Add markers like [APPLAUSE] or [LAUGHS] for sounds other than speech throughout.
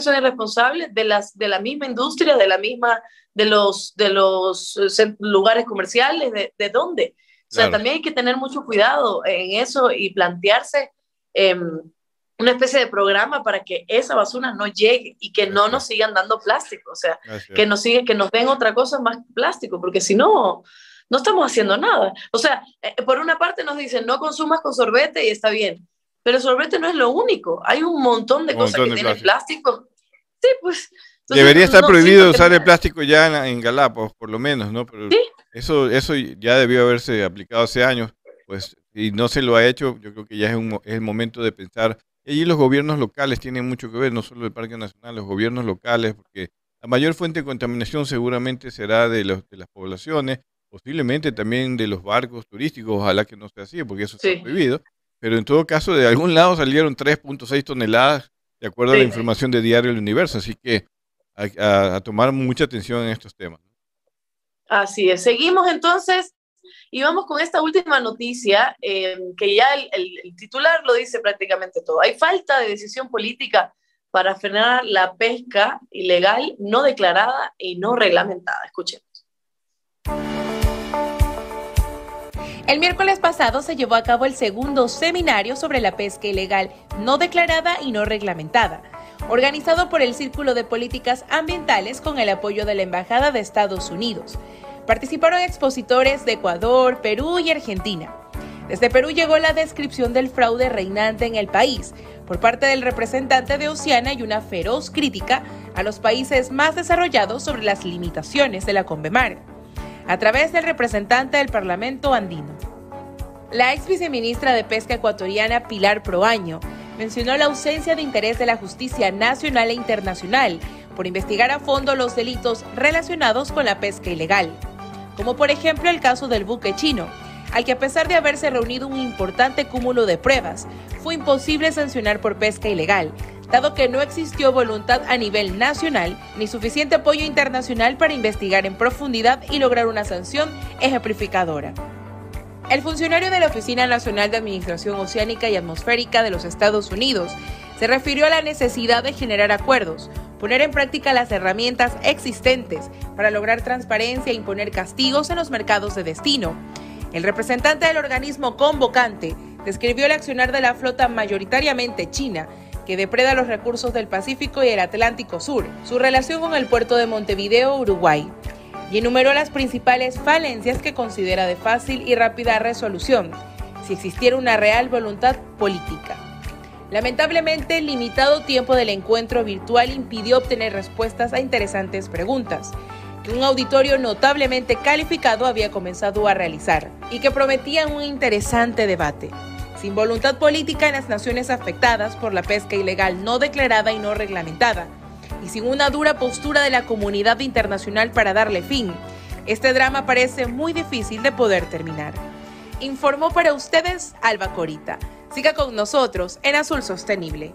son irresponsables de las de la misma industria, de la misma de los de los eh, lugares comerciales, de, de dónde. O sea, también hay que tener mucho cuidado en eso y plantearse eh, una especie de programa para que esa basura no llegue y que no nos sigan dando plástico, o sea, que nos sigue, que nos den otra cosa más plástico, porque si no, no estamos haciendo nada. O sea, eh, por una parte nos dicen no consumas con sorbete y está bien, pero el sorbete no es lo único, hay un montón de cosas que tienen plástico. Sí, pues. Debería estar prohibido usar el plástico ya en, Galápagos, por lo menos, ¿no? Pero eso, eso ya debió haberse aplicado hace años, pues, y no se lo ha hecho, yo creo que ya es, un, es el momento de pensar y los gobiernos locales tienen mucho que ver, no solo el Parque Nacional, los gobiernos locales, porque la mayor fuente de contaminación seguramente será de, los, de las poblaciones, posiblemente también de los barcos turísticos, ojalá que no sea así, porque eso está prohibido. Pero en todo caso, de algún lado salieron 3.6 toneladas, de acuerdo a la información de Diario El Universo. Así que a tomar mucha atención en estos temas. Así es. Seguimos entonces y vamos con esta última noticia, eh, que ya el, titular lo dice prácticamente todo. Hay falta de decisión política para frenar la pesca ilegal, no declarada y no reglamentada. Escuchemos. El miércoles pasado se llevó a cabo el segundo seminario sobre la pesca ilegal, no declarada y no reglamentada, organizado por el Círculo de Políticas Ambientales con el apoyo de la Embajada de Estados Unidos. Participaron expositores de Ecuador, Perú y Argentina. Desde Perú llegó la descripción del fraude reinante en el país por parte del representante de Oceana y una feroz crítica a los países más desarrollados sobre las limitaciones de la Convemar, a través del representante del Parlamento andino. La ex viceministra de Pesca ecuatoriana Pilar Proaño mencionó la ausencia de interés de la justicia nacional e internacional por investigar a fondo los delitos relacionados con la pesca ilegal como por ejemplo el caso del buque chino, al que a pesar de haberse reunido un importante cúmulo de pruebas, fue imposible sancionar por pesca ilegal, dado que no existió voluntad a nivel nacional ni suficiente apoyo internacional para investigar en profundidad y lograr una sanción ejemplificadora. El funcionario de la Oficina Nacional de Administración Oceánica y Atmosférica de los Estados Unidos se refirió a la necesidad de generar acuerdos, poner en práctica las herramientas existentes para lograr transparencia e imponer castigos en los mercados de destino. El representante del organismo convocante describió el accionar de la flota mayoritariamente china que depreda los recursos del Pacífico y el Atlántico Sur, su relación con el puerto de Montevideo, Uruguay, y enumeró las principales falencias que considera de fácil y rápida resolución, si existiera una real voluntad política. Lamentablemente, el limitado tiempo del encuentro virtual impidió obtener respuestas a interesantes preguntas que un auditorio notablemente calificado había comenzado a realizar y que prometían un interesante debate. Sin voluntad política en las naciones afectadas por la pesca ilegal no declarada y no reglamentada, y sin una dura postura de la comunidad internacional para darle fin, este drama parece muy difícil de poder terminar. Informó para ustedes Alba Corita. Siga con nosotros en Azul Sostenible.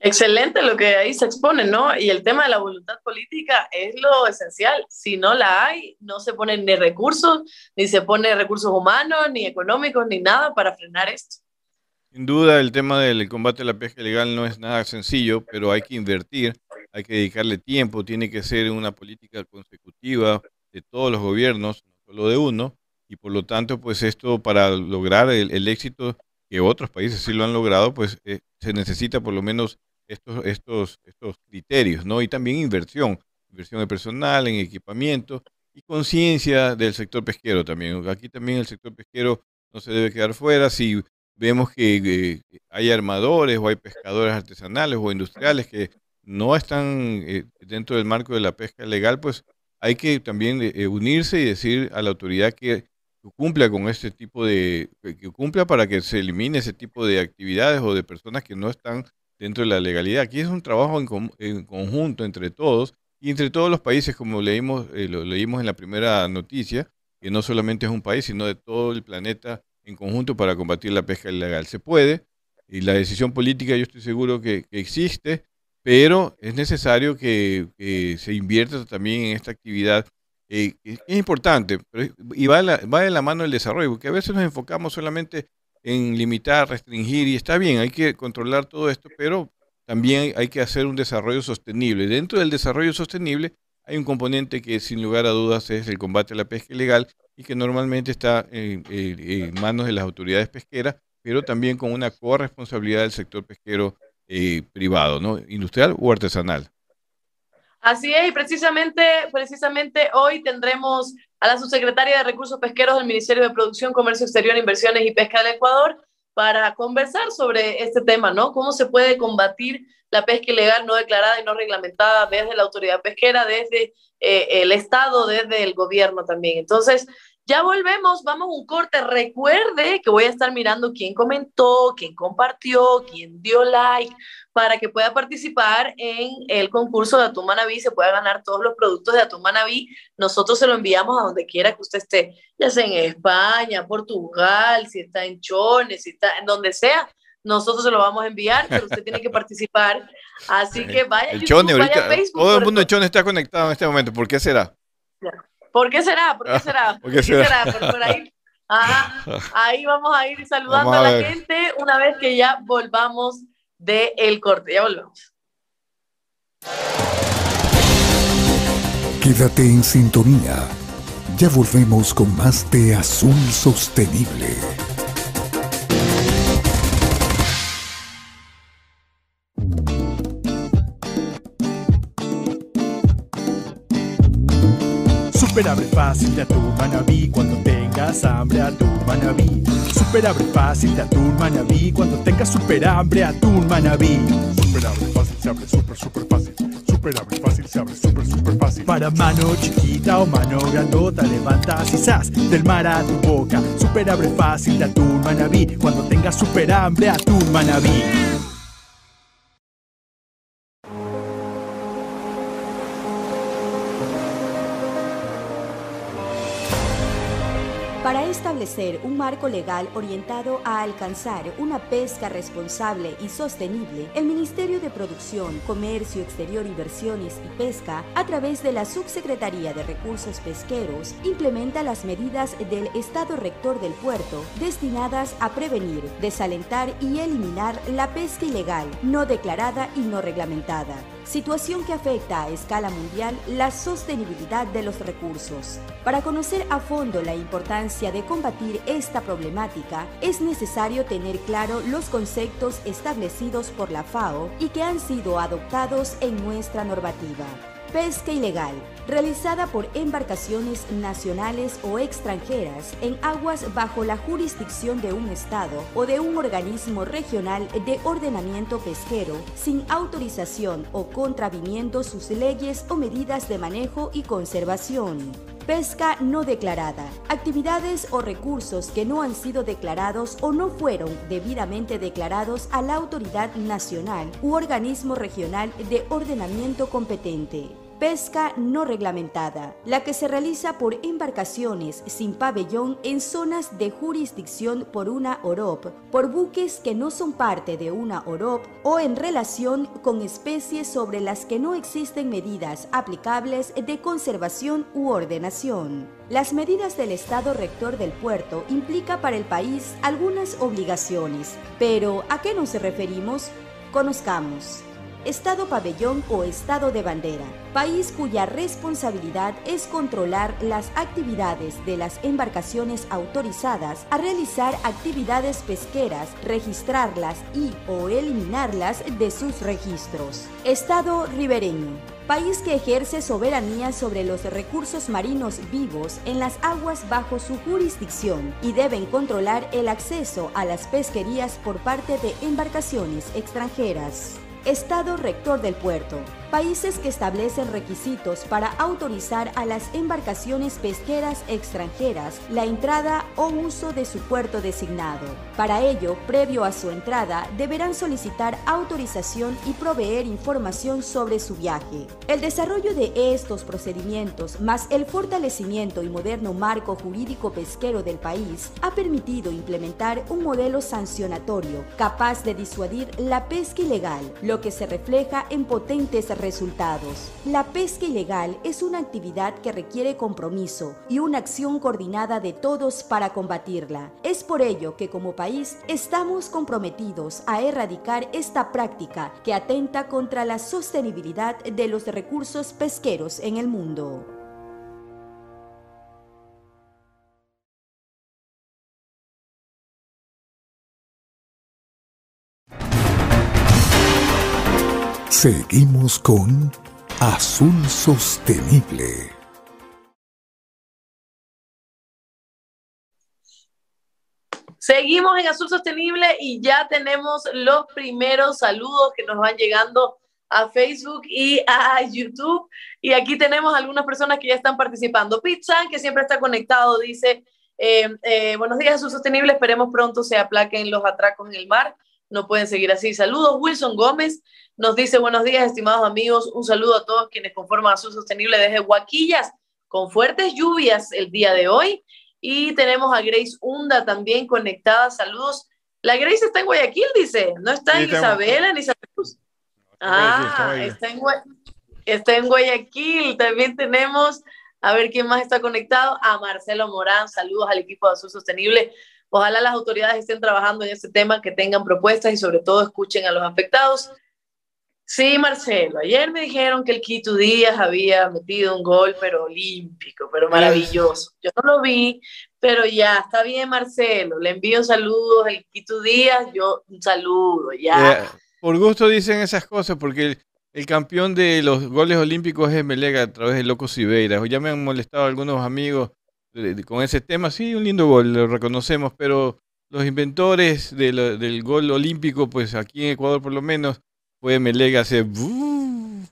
Excelente lo que ahí se expone, ¿no? Y el tema de la voluntad política es lo esencial. Si no la hay, no se ponen ni recursos, ni se pone recursos humanos, ni económicos, ni nada para frenar esto. Sin duda, el tema del combate a la pesca ilegal no es nada sencillo, pero hay que invertir hay que dedicarle tiempo, tiene que ser una política consecutiva de todos los gobiernos, no solo de uno, y por lo tanto, pues esto para lograr el, éxito que otros países sí lo han logrado, pues eh, se necesita por lo menos estos, estos, estos criterios, ¿no? Y también inversión, inversión de personal, en equipamiento y conciencia del sector pesquero también. Aquí también el sector pesquero no se debe quedar fuera. Si vemos que eh, hay armadores o hay pescadores artesanales o industriales que no están eh, dentro del marco de la pesca legal, pues hay que también eh, unirse y decir a la autoridad que cumpla con este tipo de, que cumpla para que se elimine ese tipo de actividades o de personas que no están dentro de la legalidad. Aquí es un trabajo en, conjunto entre todos y entre todos los países, como leímos, eh, lo leímos en la primera noticia, que no solamente es un país, sino de todo el planeta en conjunto para combatir la pesca ilegal. Se puede, y la decisión política yo estoy seguro que existe, pero es necesario que, se invierta también en esta actividad eh, es importante y va, la, va de la mano el desarrollo, porque a veces nos enfocamos solamente en limitar, restringir, y está bien, hay que controlar todo esto, pero también hay que hacer un desarrollo sostenible. Dentro del desarrollo sostenible hay un componente que sin lugar a dudas es el combate a la pesca ilegal y que normalmente está en, manos de las autoridades pesqueras, pero también con una corresponsabilidad del sector pesquero eh, privado, ¿no? industrial o artesanal. Así es, y precisamente, precisamente hoy tendremos a la subsecretaria de Recursos Pesqueros del Ministerio de Producción, Comercio Exterior, Inversiones y Pesca del Ecuador para conversar sobre este tema, ¿no? ¿Cómo se puede combatir la pesca ilegal no declarada y no reglamentada desde la autoridad pesquera, desde eh, el Estado, desde el gobierno también? Entonces, ya volvemos, vamos a un corte. Recuerde que voy a estar mirando quién comentó, quién compartió, quién dio like, para que pueda participar en el concurso de Atún Manaví, se pueda ganar todos los productos de Atún Manaví. Nosotros se lo enviamos a donde quiera que usted esté, ya sea en España, Portugal, si está en Chones, si está en donde sea. Nosotros se lo vamos a enviar, pero usted tiene que participar. Así [LAUGHS] que vaya, el YouTube, vaya a Facebook. Todo el mundo de Chones está conectado en este momento. ¿Por qué será? ¿Por qué será? ¿Por qué será? ¿Por qué será? Por, ahí, [LAUGHS] ahí vamos a ir saludando a, la gente una vez que ya volvamos del el corte. Ya volvemos. Quédate en sintonía. Ya volvemos con más de Azul Sostenible. Fácil de atún manabí cuando tengas hambre atún manabí. Super abre fácil de atún manabí cuando tengas super hambre atún manabí. Super abre fácil se abre super super fácil. Super abre fácil se abre super super fácil. Para mano chiquita o mano grandota levantas y sas del mar a tu boca. Super abre fácil de atún manabí cuando tengas super hambre atún manabí. Establecer un marco legal orientado a alcanzar una pesca responsable y sostenible, el Ministerio de Producción, Comercio Exterior, Inversiones y Pesca, a través de la Subsecretaría de Recursos Pesqueros, implementa las medidas del Estado Rector del puerto destinadas a prevenir, desalentar y eliminar la pesca ilegal, no declarada y no reglamentada situación que afecta a escala mundial la sostenibilidad de los recursos. Para conocer a fondo la importancia de combatir esta problemática, es necesario tener claro los conceptos establecidos por la FAO y que han sido adoptados en nuestra normativa. Pesca ilegal, realizada por embarcaciones nacionales o extranjeras en aguas bajo la jurisdicción de un Estado o de un organismo regional de ordenamiento pesquero sin autorización o contraviniendo sus leyes o medidas de manejo y conservación. Pesca no declarada. Actividades o recursos que no han sido declarados o no fueron debidamente declarados a la autoridad nacional u organismo regional de ordenamiento competente. Pesca no reglamentada, la que se realiza por embarcaciones sin pabellón en zonas de jurisdicción por una OROP, por buques que no son parte de una OROP o en relación con especies sobre las que no existen medidas aplicables de conservación u ordenación. Las medidas del Estado rector del puerto implica para el país algunas obligaciones, pero ¿a qué nos referimos? Conozcamos. Estado pabellón o Estado de bandera, país cuya responsabilidad es controlar las actividades de las embarcaciones autorizadas a realizar actividades pesqueras, registrarlas y o eliminarlas de sus registros. Estado ribereño, país que ejerce soberanía sobre los recursos marinos vivos en las aguas bajo su jurisdicción y deben controlar el acceso a las pesquerías por parte de embarcaciones extranjeras. Estado rector del puerto. Países que establecen requisitos para autorizar a las embarcaciones pesqueras extranjeras la entrada o uso de su puerto designado. Para ello, previo a su entrada, deberán solicitar autorización y proveer información sobre su viaje. El desarrollo de estos procedimientos, más el fortalecimiento y moderno marco jurídico pesquero del país, ha permitido implementar un modelo sancionatorio capaz de disuadir la pesca ilegal, lo que se refleja en potentes resultados. La pesca ilegal es una actividad que requiere compromiso y una acción coordinada de todos para combatirla. Es por ello que como país estamos comprometidos a erradicar esta práctica que atenta contra la sostenibilidad de los recursos pesqueros en el mundo. Seguimos con Azul Sostenible. Seguimos en Azul Sostenible y ya tenemos los primeros saludos que nos van llegando a Facebook y a YouTube. Y aquí tenemos algunas personas que ya están participando. Pizza, que siempre está conectado, dice, eh, eh, buenos días, Azul Sostenible, esperemos pronto se aplaquen los atracos en el mar. No pueden seguir así. Saludos, Wilson Gómez. Nos dice buenos días, estimados amigos. Un saludo a todos quienes conforman Azul Sostenible desde Huaquillas, con fuertes lluvias el día de hoy. Y tenemos a Grace Hunda también conectada. Saludos. La Grace está en Guayaquil, dice. No está en Isabela ni Santa Cruz. Ah, está en, está en Guayaquil. También tenemos, a ver quién más está conectado, a Marcelo Morán. Saludos al equipo de Azul Sostenible. Ojalá las autoridades estén trabajando en este tema, que tengan propuestas y sobre todo escuchen a los afectados. Sí, Marcelo, ayer me dijeron que el Quito Díaz había metido un gol, pero olímpico, pero maravilloso. Yo no lo vi, pero ya, está bien, Marcelo. Le envío saludos al Quito Díaz, yo un saludo, ya. Eh, por gusto dicen esas cosas, porque el, campeón de los goles olímpicos es Melega a través de Loco Sibeira. Ya me han molestado algunos amigos con ese tema. Sí, un lindo gol, lo reconocemos, pero los inventores del gol olímpico, pues aquí en Ecuador por lo menos, fue Melega hace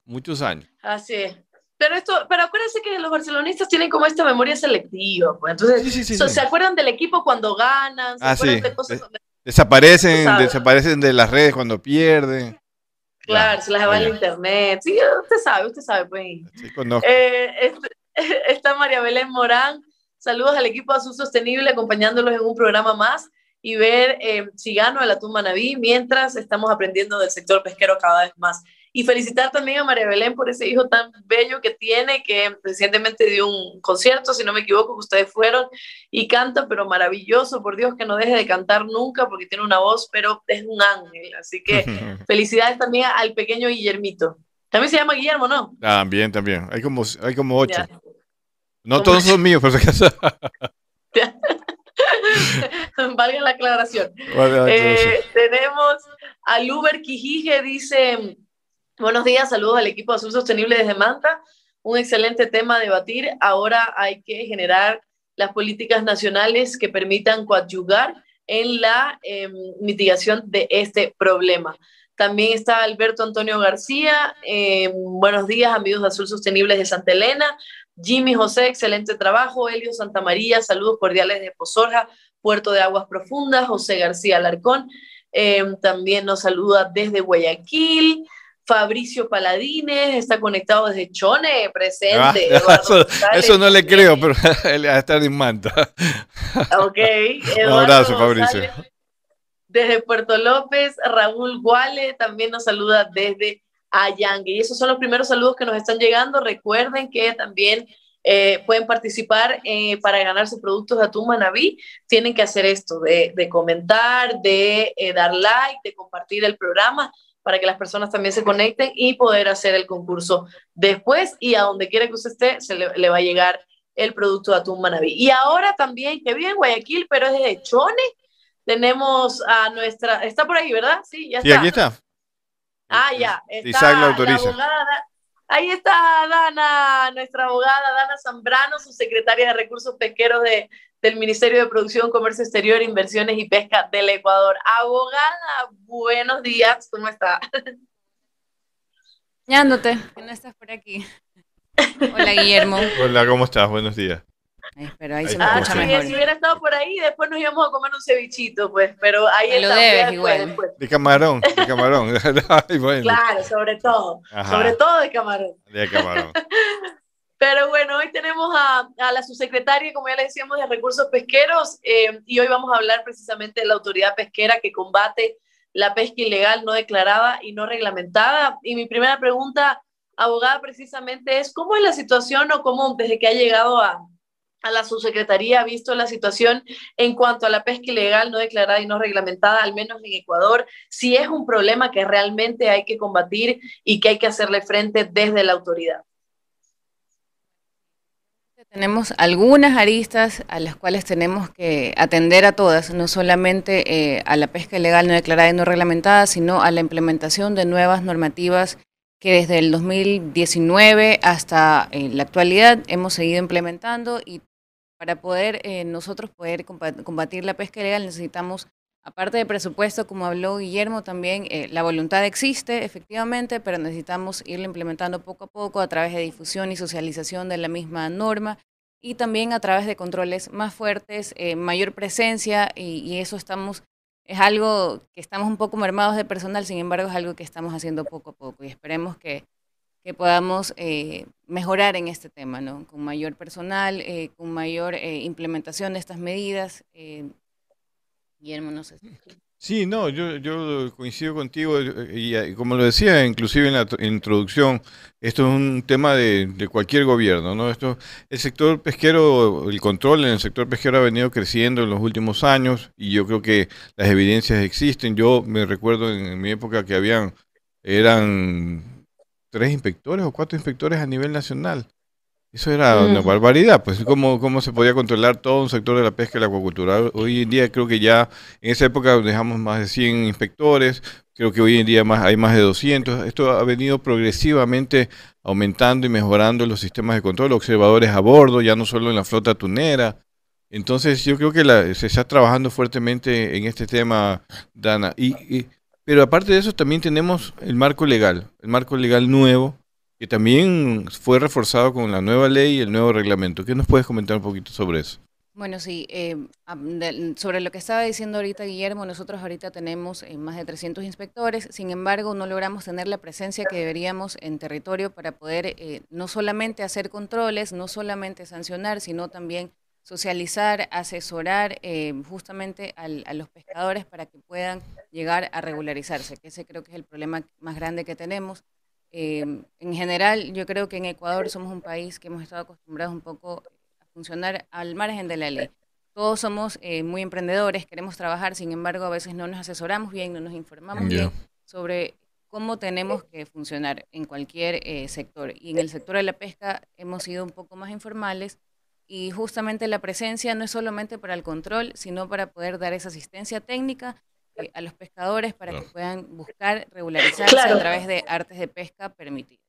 muchos años. Así es. Pero esto, pero acuérdense que los barcelonistas tienen como esta memoria selectiva, pues. Entonces, se acuerdan del equipo cuando ganan, se ah, acuerdan de cosas Desaparecen, desaparecen de las redes cuando pierden. Claro, se las va el internet. Sí, usted sabe, usted sabe, pues. Sí, eh, este, [LAUGHS] está María Belén Morán. Saludos al equipo Azul Sostenible acompañándolos en un programa más y ver eh, si gano el atún manabí mientras estamos aprendiendo del sector pesquero cada vez más. Y felicitar también a María Belén por ese hijo tan bello que tiene, que recientemente dio un concierto, si no me equivoco, que ustedes fueron y canta, pero maravilloso, por Dios que no deje de cantar nunca porque tiene una voz, pero es un ángel. Así que [LAUGHS] felicidades también al pequeño Guillermito. También se llama Guillermo, ¿no? También, también. Hay como, hay como ocho. No todos son míos, por si acaso. [LAUGHS] Valga la aclaración. Eh, tenemos a Luber Quijije, dice, buenos días, saludos al equipo de Azul Sostenible desde Manta. Un excelente tema a debatir. Ahora hay que generar las políticas nacionales que permitan coadyugar en la em, mitigación de este problema. También está Alberto Antonio García. Em, buenos días, amigos de Azul Sostenibles de Santa Elena. Jimmy José, excelente trabajo. Elio Santa María, saludos cordiales de Pozorja, Puerto de Aguas Profundas. José García Alarcón, eh, también nos saluda desde Guayaquil. Fabricio Paladines está conectado desde Chone, presente. Ah, [LAUGHS] eso, no le creo, pero [LAUGHS] él estar en Manta. Ok. [LAUGHS] Un abrazo, Fabricio. Desde Puerto López, Raúl Guale también nos saluda desde a Y esos son los primeros saludos que nos están llegando. Recuerden que también eh, pueden participar eh, para ganarse productos de Atún Manabí. Tienen que hacer esto, de, comentar, de eh, dar like, de compartir el programa para que las personas también se conecten y poder hacer el concurso después y a donde quiera que usted esté, se le, va a llegar el producto de Atún Manabí. Y ahora también, que vive en Guayaquil, pero es de Chone, tenemos a nuestra, está por ahí, ¿verdad? Sí, ya está. Sí, aquí está. Ah, ya. Está la abogada, ahí está Dana, nuestra abogada Dana Zambrano, su secretaria de Recursos Pesqueros de, del Ministerio de Producción, Comercio Exterior, Inversiones y Pesca del Ecuador. Abogada, buenos días, ¿cómo está? Ñándote, que no estás por aquí. Hola, Guillermo. Hola, ¿cómo estás? Buenos días. Pero ahí, se me escucha mejor. Si hubiera estado por ahí, después nos íbamos a comer un cevichito, pues, pero ahí está. Lo debes igual. De camarón, de camarón. [LAUGHS] Claro, sobre todo. Sobre todo de camarón. De camarón. [LAUGHS] Pero bueno, hoy tenemos a, a, la subsecretaria, como ya le decíamos, de Recursos Pesqueros, eh, y hoy vamos a hablar precisamente de la autoridad pesquera que combate la pesca ilegal, no declarada y no reglamentada. Y mi primera pregunta abogada, precisamente es cómo es la situación o cómo desde que ha llegado a, a la subsecretaría ha visto la situación en cuanto a la pesca ilegal no declarada y no reglamentada, al menos en Ecuador, si es un problema que realmente hay que combatir y que hay que hacerle frente desde la autoridad. Tenemos algunas aristas a las cuales tenemos que atender a todas, no solamente eh, a la pesca ilegal no declarada y no reglamentada, sino a la implementación de nuevas normativas que desde el 2019 hasta eh, la actualidad hemos seguido implementando y para poder eh, nosotros poder combatir la pesca ilegal necesitamos, aparte de presupuesto, como habló Guillermo, también eh, la voluntad existe efectivamente, pero necesitamos irla implementando poco a poco a través de difusión y socialización de la misma norma y también a través de controles más fuertes, mayor presencia y, y eso estamos es algo que estamos un poco mermados de personal, sin embargo es algo que estamos haciendo poco a poco y esperemos que, que podamos eh, mejorar en este tema, ¿no? Con mayor personal, eh, con mayor eh, implementación de estas medidas. Guillermo, no sé. Sí, no, yo, yo coincido contigo y, como lo decía inclusive en la introducción, esto es un tema de, cualquier gobierno, ¿no? Esto, el sector pesquero, el control en el sector pesquero ha venido creciendo en los últimos años y yo creo que las evidencias existen. Yo me recuerdo en, mi época que habían, eran tres inspectores o cuatro inspectores a nivel nacional. Eso era una barbaridad, pues ¿cómo, cómo se podía controlar todo un sector de la pesca y la acuacultura. Hoy en día creo que ya, en esa época dejamos más de 100 inspectores, creo que hoy en día más, hay más de 200. Esto ha venido progresivamente aumentando y mejorando los sistemas de control, observadores a bordo, ya no solo en la flota tunera. Entonces yo creo que se está trabajando fuertemente en este tema, Dana. y, pero aparte de eso también tenemos el marco legal, el marco legal nuevo que también fue reforzado con la nueva ley y el nuevo reglamento. ¿Qué nos puedes comentar un poquito sobre eso? Bueno, sí, eh, sobre lo que estaba diciendo ahorita Guillermo, nosotros ahorita tenemos eh, más de 300 inspectores, sin embargo no logramos tener la presencia que deberíamos en territorio para poder eh, no solamente hacer controles, no solamente sancionar, sino también socializar, asesorar justamente a los pescadores para que puedan llegar a regularizarse, que ese creo que es el problema más grande que tenemos. Em, en general, yo creo que en Ecuador somos un país que hemos estado acostumbrados un poco a funcionar al margen de la ley. Todos somos eh, muy emprendedores, queremos trabajar, sin embargo, a veces no nos asesoramos bien, no nos informamos bien sobre cómo tenemos que funcionar en cualquier eh, sector. Y en el sector de la pesca hemos sido un poco más informales y justamente la presencia no es solamente para el control, sino para poder dar esa asistencia técnica eh, a los pescadores para que puedan buscar regularizarse a través de artes de pesca permitidas.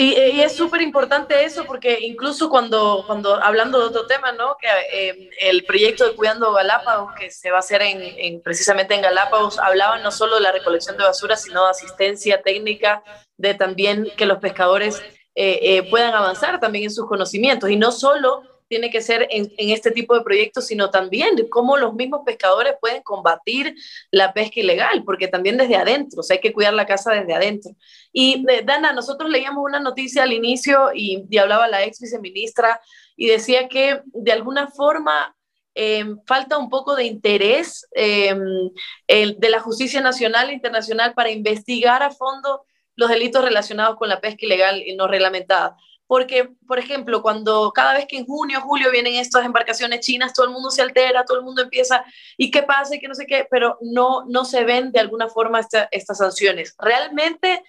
Y, es súper importante eso porque incluso cuando, cuando hablando de otro tema, ¿no? Que eh, el proyecto de Cuidando Galápagos, que se va a hacer en, precisamente en Galápagos, hablaba no solo de la recolección de basura, sino de asistencia técnica, de también que los pescadores eh, puedan avanzar también en sus conocimientos y no solo tiene que ser en, este tipo de proyectos, sino también cómo los mismos pescadores pueden combatir la pesca ilegal, porque también desde adentro, o hay que cuidar la casa desde adentro. Y eh, Dana, nosotros leíamos una noticia al inicio y, hablaba la ex viceministra y decía que de alguna forma em, falta un poco de interés em, de la justicia nacional e internacional para investigar a fondo los delitos relacionados con la pesca ilegal y no reglamentada. Porque, por ejemplo, cuando cada vez que en junio, julio vienen estas embarcaciones chinas, todo el mundo se altera, todo el mundo empieza, ¿y qué pasa? Y que no sé qué, pero no, no se ven de alguna forma estas sanciones. ¿Realmente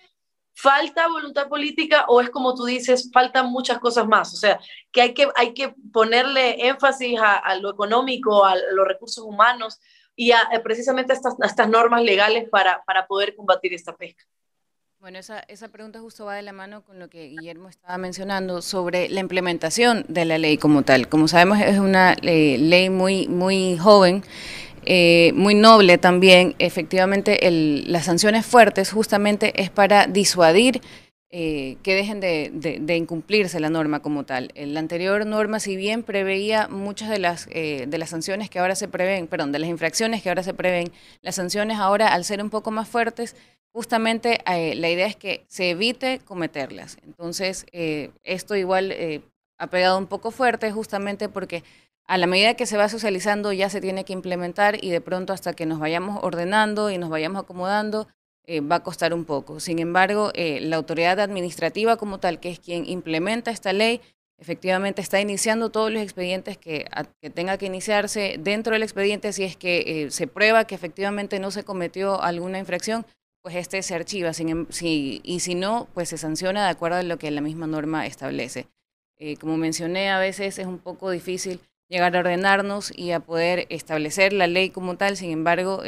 falta voluntad política o es como tú dices, faltan muchas cosas más? O sea, que hay que, hay que ponerle énfasis a, lo económico, a los recursos humanos y a, precisamente a estas, a estas normas legales para, para poder combatir esta pesca. Bueno, esa, esa pregunta justo va de la mano con lo que Guillermo estaba mencionando sobre la implementación de la ley como tal. Como sabemos, es una eh, ley muy, muy joven. Eh, muy noble también, efectivamente el, las sanciones fuertes justamente es para disuadir eh, que dejen de, incumplirse la norma como tal. La anterior norma, si bien preveía muchas de las, de las sanciones que ahora se prevén, perdón, de las infracciones que ahora se prevén, las sanciones ahora, al ser un poco más fuertes, justamente eh, la idea es que se evite cometerlas. Entonces, eh, esto igual eh, ha pegado un poco fuerte justamente porque a la medida que se va socializando ya se tiene que implementar y de pronto hasta que nos vayamos ordenando y nos vayamos acomodando, eh, va a costar un poco. Sin embargo, eh, la autoridad administrativa como tal, que es quien implementa esta ley, efectivamente está iniciando todos los expedientes que, tenga que iniciarse dentro del expediente si es que eh, se prueba que efectivamente no se cometió alguna infracción, pues este se archiva em, y si no, pues se sanciona de acuerdo a lo que la misma norma establece. como mencioné, a veces es un poco difícil llegar a ordenarnos y a poder establecer la ley como tal, sin embargo,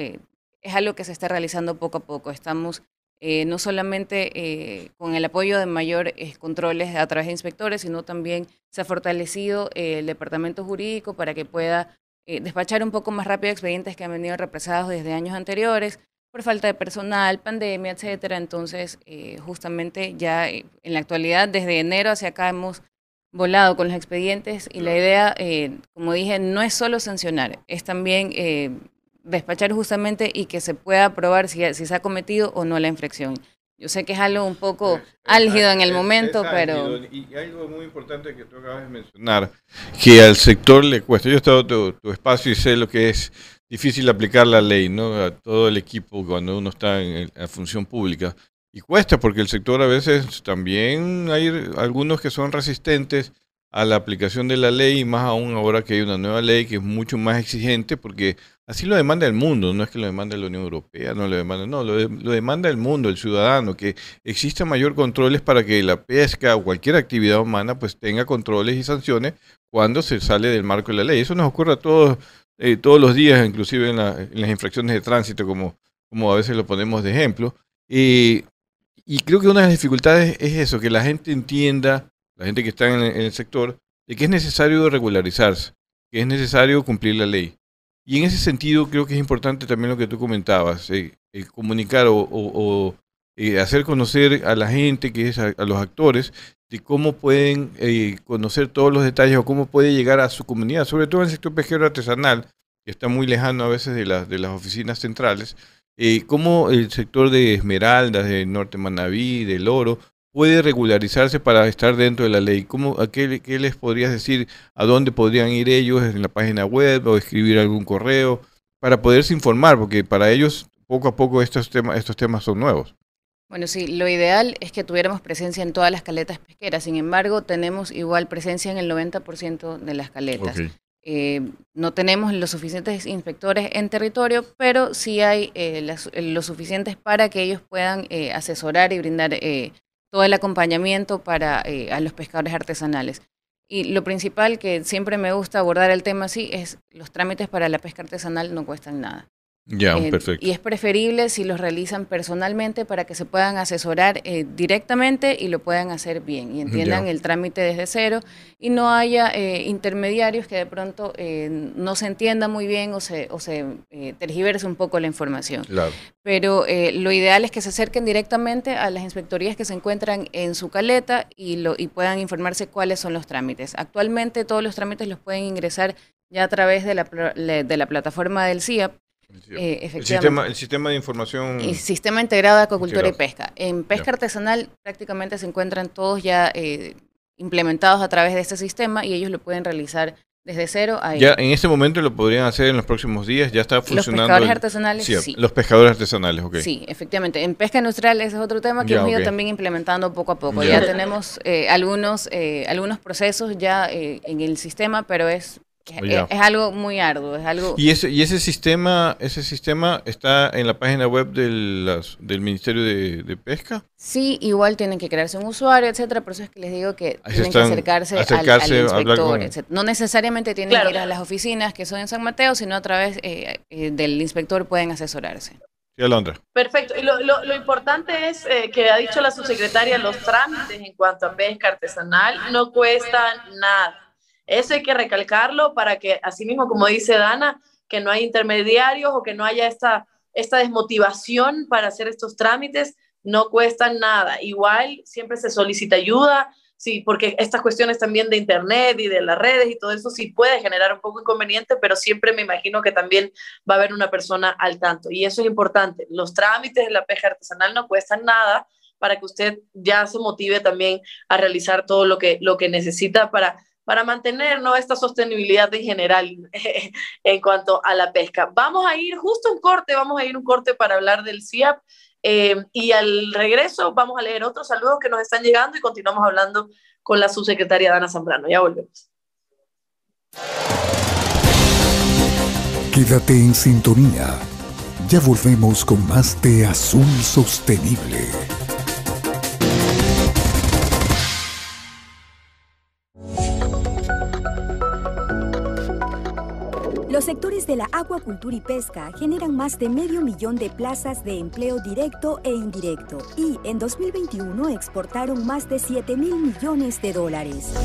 es algo que se está realizando poco a poco. Estamos eh, no solamente eh, con el apoyo de mayores eh, controles a través de inspectores, sino también se ha fortalecido el departamento jurídico para que pueda despachar un poco más rápido expedientes que han venido represados desde años anteriores por falta de personal, pandemia, etcétera. Entonces, justamente ya en la actualidad, desde enero hacia acá hemos volado con los expedientes y la idea, como dije, no es solo sancionar, es también despachar justamente y que se pueda probar si, si se ha cometido o no la infracción. Yo sé que es algo un poco álgido en el momento, pero... Y algo muy importante que tú acabas de mencionar, que al sector le cuesta. Yo he estado en tu, espacio y sé lo que es difícil aplicar la ley, ¿no? A todo el equipo cuando uno está en la función pública. Y cuesta porque el sector a veces también hay algunos que son resistentes a la aplicación de la ley, y más aún ahora que hay una nueva ley que es mucho más exigente porque Así lo demanda el mundo, no es que lo demande la Unión Europea, no lo demanda, no, lo, demanda el mundo, el ciudadano, que exista mayor controles para que la pesca o cualquier actividad humana pues tenga controles y sanciones cuando se sale del marco de la ley. Eso nos ocurre a todos, eh, todos los días, inclusive en, las infracciones de tránsito, como, como a veces lo ponemos de ejemplo. y creo que una de las dificultades es eso, que la gente entienda, la gente que está en el sector, de que es necesario regularizarse, que es necesario cumplir la ley. Y en ese sentido creo que es importante también lo que tú comentabas, eh, comunicar o, eh, hacer conocer a la gente, que es a, los actores, de cómo pueden eh, conocer todos los detalles o cómo puede llegar a su comunidad, sobre todo en el sector pesquero artesanal, que está muy lejano a veces de, de las oficinas centrales, cómo el sector de esmeraldas, de Norte Manaví, del oro, puede regularizarse para estar dentro de la ley? ¿Cómo, a qué, les podrías decir? ¿A dónde podrían ir ellos en la página web o escribir algún correo para poderse informar? Porque para ellos poco a poco estos temas, estos temas son nuevos. Bueno, sí, lo ideal es que tuviéramos presencia en todas las caletas pesqueras. Sin embargo, tenemos igual presencia en el 90% de las caletas. Eh, no tenemos los suficientes inspectores en territorio, pero sí hay eh, los suficientes para que ellos puedan eh, asesorar y brindar todo el acompañamiento para eh, a los pescadores artesanales. Y lo principal que siempre me gusta abordar el tema así es los trámites para la pesca artesanal no cuestan nada. Ya, eh, perfecto. Y es preferible si los realizan personalmente para que se puedan asesorar eh, directamente y lo puedan hacer bien y entiendan el trámite desde cero y no haya eh, intermediarios que de pronto no se entienda muy bien o se, o se tergiverse un poco la información. Claro. Pero lo ideal es que se acerquen directamente a las inspectorías que se encuentran en su caleta y, lo, y puedan informarse cuáles son los trámites. Actualmente todos los trámites los pueden ingresar ya a través de la, de la plataforma del CIAP eh, el, sistema, el sistema de información. El sistema integrado de acuacultura y pesca. En pesca artesanal prácticamente se encuentran todos ya eh, implementados a través de este sistema y ellos lo pueden realizar desde cero a Ya en este momento lo podrían hacer en los próximos días, ya está funcionando. Los pescadores artesanales, sí, Los pescadores artesanales, ok. Sí, efectivamente. En pesca industrial ese es otro tema que hemos ido también implementando poco a poco. Ya, tenemos eh, algunos, algunos procesos ya en el sistema, pero es es, algo muy arduo, es algo... ¿Y ese, y ese sistema ese sistema está en la página web del, del Ministerio de, Pesca? Sí, igual tienen que crearse un usuario, etcétera, por eso es que les digo que tienen que acercarse, al, inspector, No necesariamente tienen que ir a las oficinas que son en San Mateo, sino a través eh, eh, del inspector pueden asesorarse. Sí, Alondra. Perfecto. Y lo, lo, lo importante es eh, que ha dicho la subsecretaria, los trámites en cuanto a pesca artesanal no cuestan nada eso hay que recalcarlo para que, así mismo como dice Dana, que no hay intermediarios o que no haya esta, esta desmotivación para hacer estos trámites, no cuestan nada. Igual siempre se solicita ayuda, sí, porque estas cuestiones también de Internet y de las redes y todo eso sí puede generar un poco inconveniente, pero siempre me imagino que también va a haber una persona al tanto. Y eso es importante. Los trámites de la pesca artesanal no cuestan nada para que usted ya se motive también a realizar todo lo que, lo que necesita para para mantener ¿no? esta sostenibilidad en general [LAUGHS] en cuanto a la pesca. Vamos a ir justo un corte, vamos a ir un corte para hablar del CIAP Eh, y al regreso vamos a leer otros saludos que nos están llegando y continuamos hablando con la subsecretaria Dana Zambrano. Ya volvemos. Quédate en sintonía. Ya volvemos con más de Azul Sostenible. Los sectores de la acuacultura y pesca generan más de medio millón de plazas de empleo directo e indirecto y en 2021 exportaron más de 7 mil millones de dólares.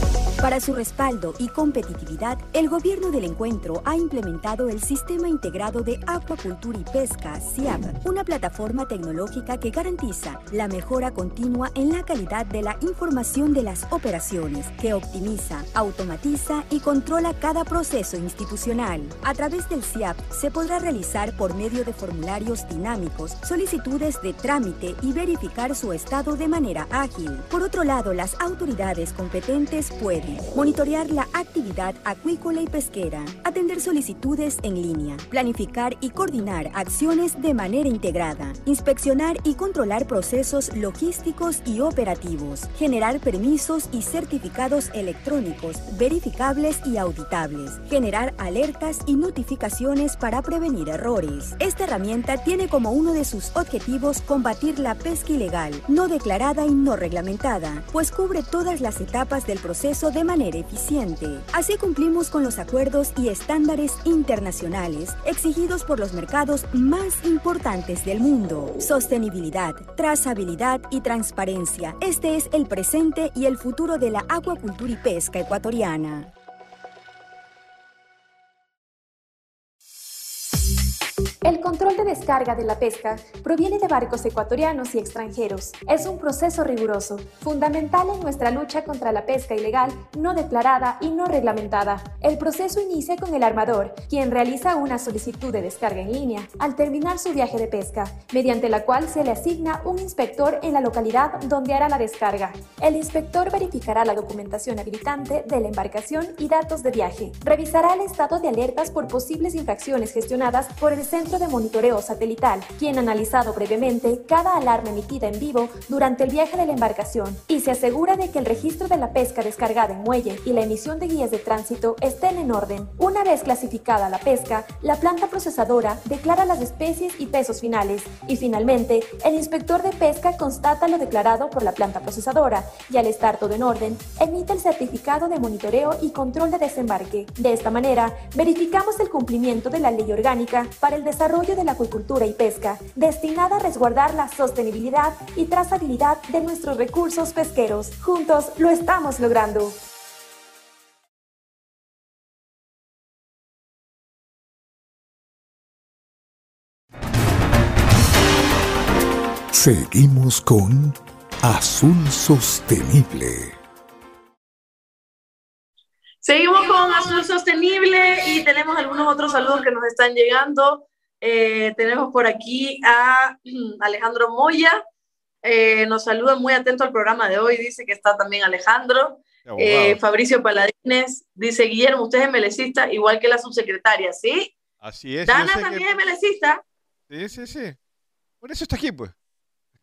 Para su respaldo y competitividad, el gobierno del encuentro ha implementado el Sistema Integrado de Acuacultura y Pesca, SIAP, una plataforma tecnológica que garantiza la mejora continua en la calidad de la información de las operaciones, que optimiza, automatiza y controla cada proceso institucional. A través del CIAP se podrá realizar por medio de formularios dinámicos solicitudes de trámite y verificar su estado de manera ágil. Por otro lado, las autoridades competentes pueden monitorear la actividad acuícola y pesquera, atender solicitudes en línea, planificar y coordinar acciones de manera integrada, inspeccionar y controlar procesos logísticos y operativos, generar permisos y certificados electrónicos verificables y auditables, generar alertas notificaciones para prevenir errores. Esta herramienta tiene como uno de sus objetivos combatir la pesca ilegal, no declarada y no reglamentada, pues cubre todas las etapas del proceso de manera eficiente. Así cumplimos con los acuerdos y estándares internacionales exigidos por los mercados más importantes del mundo. Sostenibilidad, trazabilidad y transparencia. Este es el presente y el futuro de la acuacultura y pesca ecuatoriana. El control de descarga de la pesca proviene de barcos ecuatorianos y extranjeros. Es un proceso riguroso, fundamental en nuestra lucha contra la pesca ilegal, no declarada y no reglamentada. El proceso inicia con el armador, quien realiza una solicitud de descarga en línea al terminar su viaje de pesca, mediante la cual se le asigna un inspector en la localidad donde hará la descarga. El inspector verificará la documentación habilitante de la embarcación y datos de viaje. Revisará el estado de alertas por posibles infracciones gestionadas por el Centro de Monitoreo Satelital, quien ha analizado brevemente cada alarma emitida en vivo durante el viaje de la embarcación y se asegura de que el registro de la pesca descargada en muelle y la emisión de guías de tránsito estén en orden. Una vez clasificada la pesca, la planta procesadora declara las especies y pesos finales y finalmente el inspector de pesca constata lo declarado por la planta procesadora y al estar todo en orden, emite el certificado de monitoreo y control de desembarque. De esta manera, verificamos el cumplimiento de la ley orgánica para el desarrollo desarrollo de la acuicultura y pesca, destinada a resguardar la sostenibilidad y trazabilidad de nuestros recursos pesqueros. Juntos lo estamos logrando. Seguimos con Azul Sostenible. Seguimos con Azul Sostenible y tenemos algunos otros saludos que nos están llegando. Eh, tenemos por aquí a [CLEARS THROAT] Alejandro Moya. Eh, nos saluda muy atento al programa de hoy. Dice que está también Alejandro. Eh, Fabricio Paladines dice: Guillermo, usted es melecista igual que la subsecretaria, ¿sí? Así es. Dana también es melecista. Sí, sí, sí. Por eso está aquí, pues.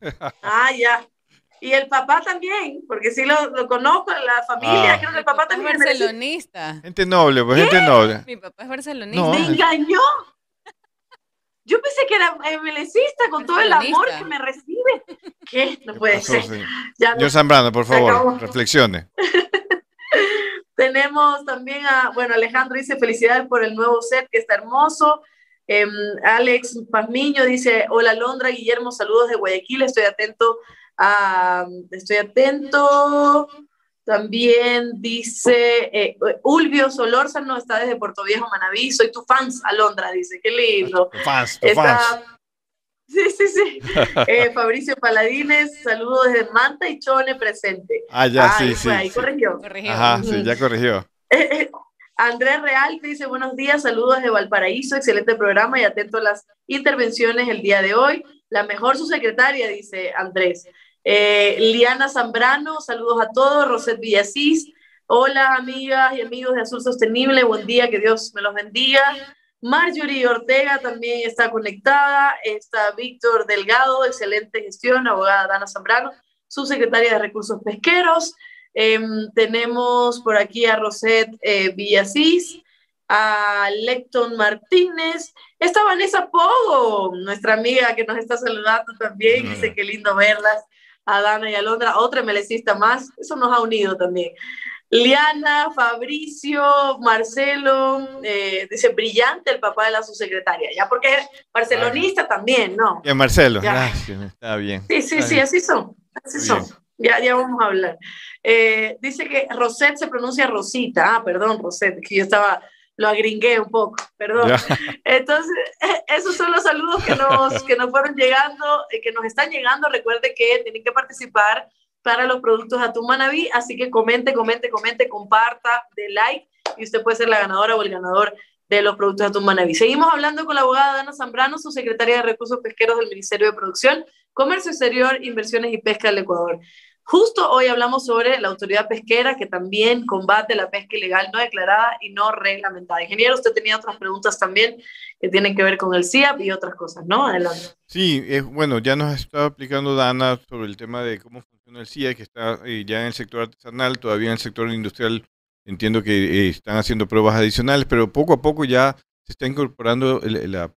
[LAUGHS] ah, ya. Y el papá también, porque sí lo, lo conozco, la familia, ah. creo que el papá también es barcelonista. Gente noble, pues gente noble. Mi papá es barcelonista. Me engañó. Yo pensé que era melecista con todo el amor que me recibe. ¿Qué? No puede ser. [LAUGHS] Yo Zambrano, por favor, reflexione. [LAUGHS] Tenemos también a, bueno, Alejandro dice felicidades por el nuevo set que está hermoso. Em, Alex Pazmiño dice, hola Londra, Guillermo, saludos de Guayaquil, estoy atento a, estoy atento también dice eh, Ulvio Solórzano, está desde Puerto Viejo, Manaví. Soy tu fans, Alondra, dice. Qué lindo. Tu fans, tu fans. [LAUGHS] Sí, sí, sí. Eh, Fabricio Paladines, saludos desde Manta y Chone presente. Ah, ya, sí, sí. Ahí corrigió. Ajá, sí, ya corrigió. Andrés Real dice buenos días, saludos de Valparaíso, excelente programa y atento a las intervenciones el día de hoy. La mejor su secretaria, dice Andrés. Eh, Liana Zambrano, saludos a todos. Roset Villasís, hola amigas y amigos de Azul Sostenible, buen día, que Dios me los bendiga. Marjorie Ortega también está conectada. Está Víctor Delgado, excelente gestión, abogada Dana Zambrano, subsecretaria de Recursos Pesqueros. Em, tenemos por aquí a Rosette eh, Villasís, a Lecton Martínez. Está Vanessa Pogo, nuestra amiga que nos está saludando también. Dice que lindo verlas. A Dana y a Londra, otra melecista más. Eso nos ha unido también. Liana, Fabricio, Marcelo, eh, dice brillante el papá de la subsecretaria, ya porque es barcelonista también, ¿no? Bien, Marcelo, gracias, está bien. Sí, sí, sí, así son, así son. Ya, ya vamos a hablar. Eh, dice que Rosette se pronuncia Rosita, ah, perdón, Rosette, que yo estaba, lo agringué un poco, perdón. Entonces, [LAUGHS] esos son los saludos que nos, que nos fueron llegando, eh, que nos están llegando. Recuerde que tienen que participar para los productos Atún Manaví. Así que comente, comente, comente, comparta, de like y usted puede ser la ganadora o el ganador de los productos Atún Manaví. Seguimos hablando con la abogada Dana Zambrano, su secretaria de Recursos Pesqueros del Ministerio de Producción, Comercio Exterior, Inversiones y Pesca del Ecuador. Justo hoy hablamos sobre la autoridad pesquera que también combate la pesca ilegal no declarada y no reglamentada. Ingeniero, usted tenía otras preguntas también que tienen que ver con el CIAP y otras cosas, ¿no? Adelante. Sí, es, bueno, ya nos estado explicando Dana sobre el tema de cómo funciona el CIAP, que está eh, ya en el sector artesanal, todavía en el sector industrial entiendo que eh, están haciendo pruebas adicionales, pero poco a poco ya se está incorporando las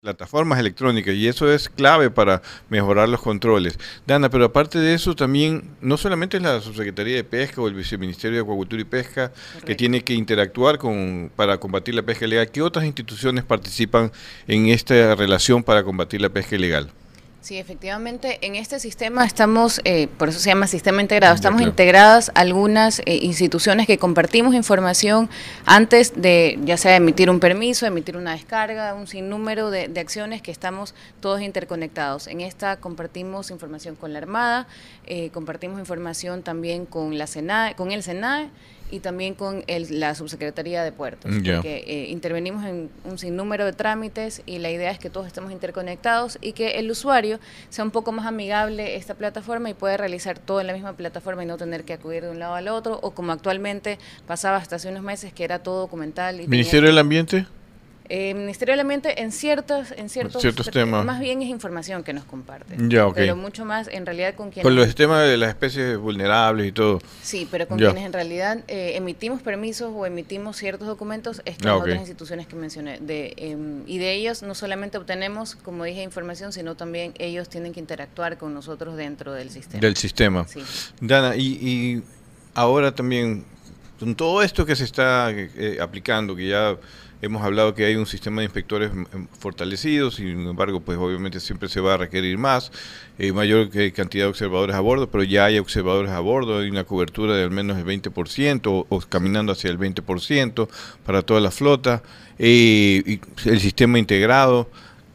plataformas electrónicas y eso es clave para mejorar los controles. Dana, pero aparte de eso también, no solamente es la Subsecretaría de Pesca o el Viceministerio de Acuacultura y Pesca que tiene que interactuar con, para combatir la pesca ilegal, ¿qué otras instituciones participan en esta relación para combatir la pesca ilegal? Sí, efectivamente, en este sistema estamos, eh, por eso se llama sistema integrado, estamos integradas algunas eh, instituciones que compartimos información antes de, ya sea emitir un permiso, emitir una descarga, un sinnúmero de, de acciones que estamos todos interconectados. En esta compartimos información con la Armada, eh, compartimos información también con la SENAE, con el SENAE y también con la subsecretaría de puertos, porque eh, intervenimos en un sinnúmero de trámites y la idea es que todos estemos interconectados y que el usuario sea un poco más amigable esta plataforma y pueda realizar todo en la misma plataforma y no tener que acudir de un lado al otro, o como actualmente pasaba hasta hace unos meses que era todo documental. Y ¿Ministerio del Ambiente? Eh, Ministerio del Ambiente en ciertos, en ciertos, temas. Más bien es información que nos comparte. Ya, Pero mucho más en realidad con quienes... Con los temas de las especies vulnerables y todo. Sí, pero con quienes en realidad eh, emitimos permisos o emitimos ciertos documentos estas ah, otras instituciones que mencioné. De, em, y de ellos no solamente obtenemos, como dije, información, sino también ellos tienen que interactuar con nosotros dentro del sistema. Del sistema. Sí. Dana, y, y ahora también, con todo esto que se está eh, aplicando, que ya Hemos hablado que hay un sistema de inspectores fortalecido, sin embargo, pues obviamente siempre se va a requerir más, eh, mayor cantidad de observadores a bordo, pero ya hay observadores a bordo, hay una cobertura de al menos el 20% o, o caminando hacia el 20% para toda la flota, eh, y el sistema integrado.